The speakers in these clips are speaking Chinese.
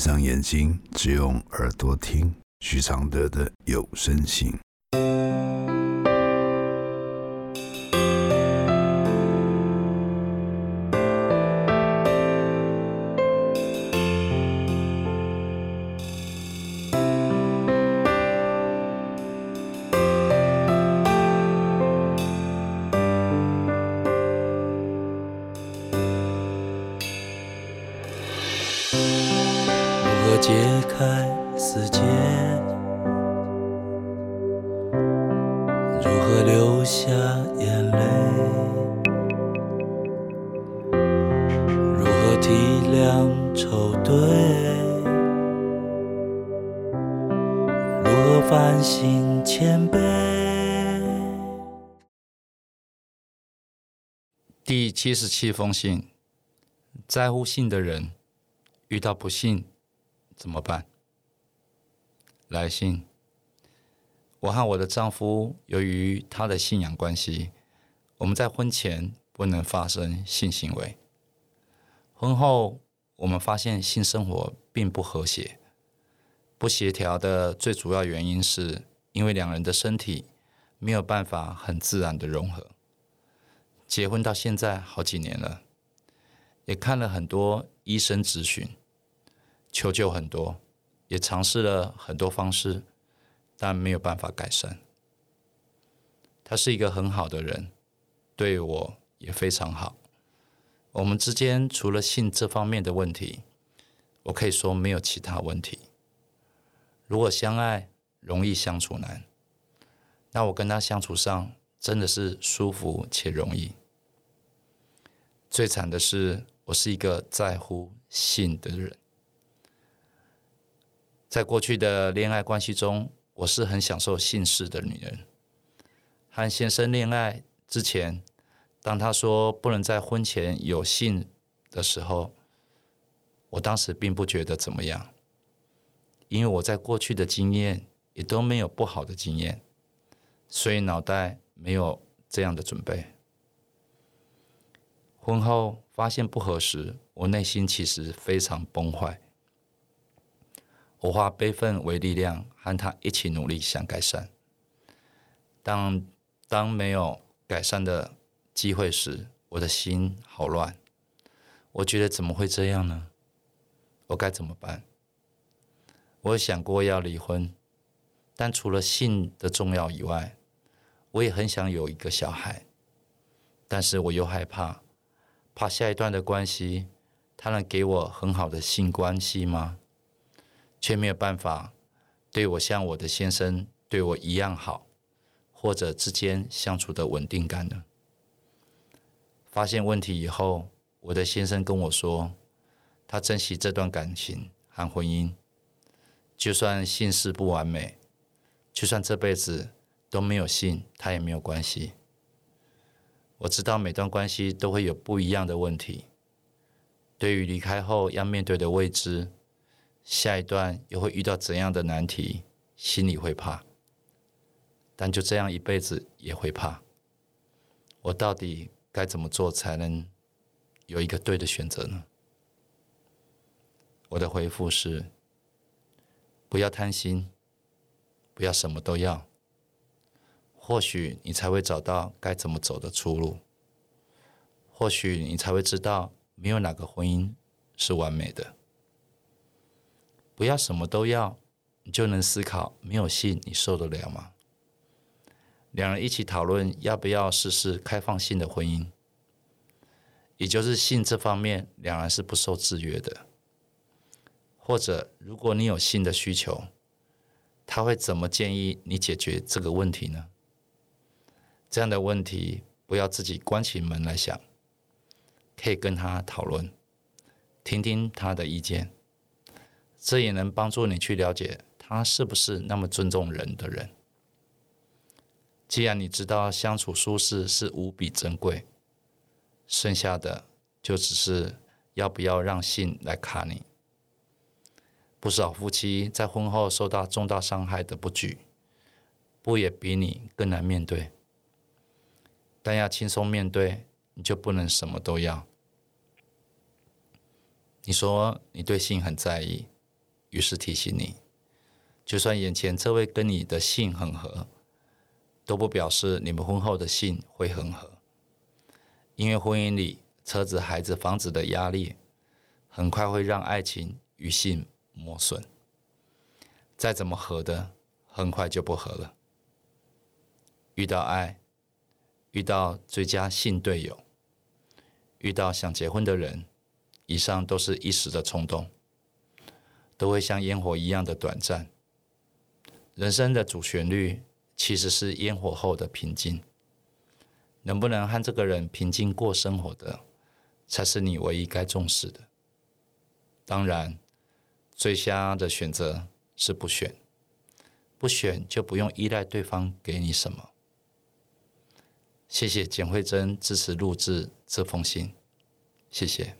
闭上眼睛，只用耳朵听徐常德的有声信。如何解开死结？如何流下眼泪？如何体谅愁对？如何反省谦卑？第七十七封信，在乎信的人遇到不幸怎么办？来信，我和我的丈夫由于他的信仰关系，我们在婚前不能发生性行为。婚后，我们发现性生活并不和谐，不协调的最主要原因是因为两人的身体没有办法很自然的融合。结婚到现在好几年了，也看了很多医生咨询，求救很多，也尝试了很多方式，但没有办法改善。他是一个很好的人，对我也非常好。我们之间除了性这方面的问题，我可以说没有其他问题。如果相爱容易相处难，那我跟他相处上真的是舒服且容易。最惨的是，我是一个在乎性的人。在过去的恋爱关系中，我是很享受性事的女人。和先生恋爱之前，当他说不能在婚前有性的时候，我当时并不觉得怎么样，因为我在过去的经验也都没有不好的经验，所以脑袋没有这样的准备。婚后发现不合时，我内心其实非常崩坏。我化悲愤为力量，和他一起努力想改善。当当没有改善的机会时，我的心好乱。我觉得怎么会这样呢？我该怎么办？我想过要离婚，但除了性的重要以外，我也很想有一个小孩，但是我又害怕。怕下一段的关系，他能给我很好的性关系吗？却没有办法对我像我的先生对我一样好，或者之间相处的稳定感呢？发现问题以后，我的先生跟我说，他珍惜这段感情和婚姻，就算性事不完美，就算这辈子都没有性，他也没有关系。我知道每段关系都会有不一样的问题，对于离开后要面对的未知，下一段又会遇到怎样的难题，心里会怕。但就这样一辈子也会怕。我到底该怎么做才能有一个对的选择呢？我的回复是：不要贪心，不要什么都要。或许你才会找到该怎么走的出路。或许你才会知道，没有哪个婚姻是完美的。不要什么都要，你就能思考，没有性你受得了吗？两人一起讨论要不要试试开放性的婚姻，也就是性这方面，两人是不受制约的。或者，如果你有性的需求，他会怎么建议你解决这个问题呢？这样的问题，不要自己关起门来想，可以跟他讨论，听听他的意见，这也能帮助你去了解他是不是那么尊重人的人。既然你知道相处舒适是无比珍贵，剩下的就只是要不要让性来卡你。不少夫妻在婚后受到重大伤害的不举，不也比你更难面对？但要轻松面对，你就不能什么都要。你说你对性很在意，于是提醒你，就算眼前这位跟你的性很合，都不表示你们婚后的性会很合。因为婚姻里车子、孩子、房子的压力，很快会让爱情与性磨损。再怎么合的，很快就不合了。遇到爱，遇到最佳性队友，遇到想结婚的人，以上都是一时的冲动，都会像烟火一样的短暂。人生的主旋律其实是烟火后的平静。能不能和这个人平静过生活的，才是你唯一该重视的。当然，最佳的选择是不选，不选就不用依赖对方给你什么。谢谢简慧珍支持录制这封信，谢谢。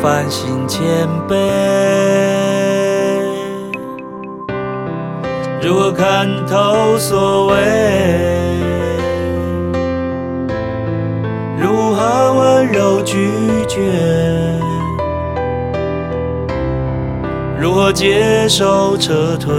如何反省谦卑？如何看透所谓？如何温柔拒绝？如何接受撤退？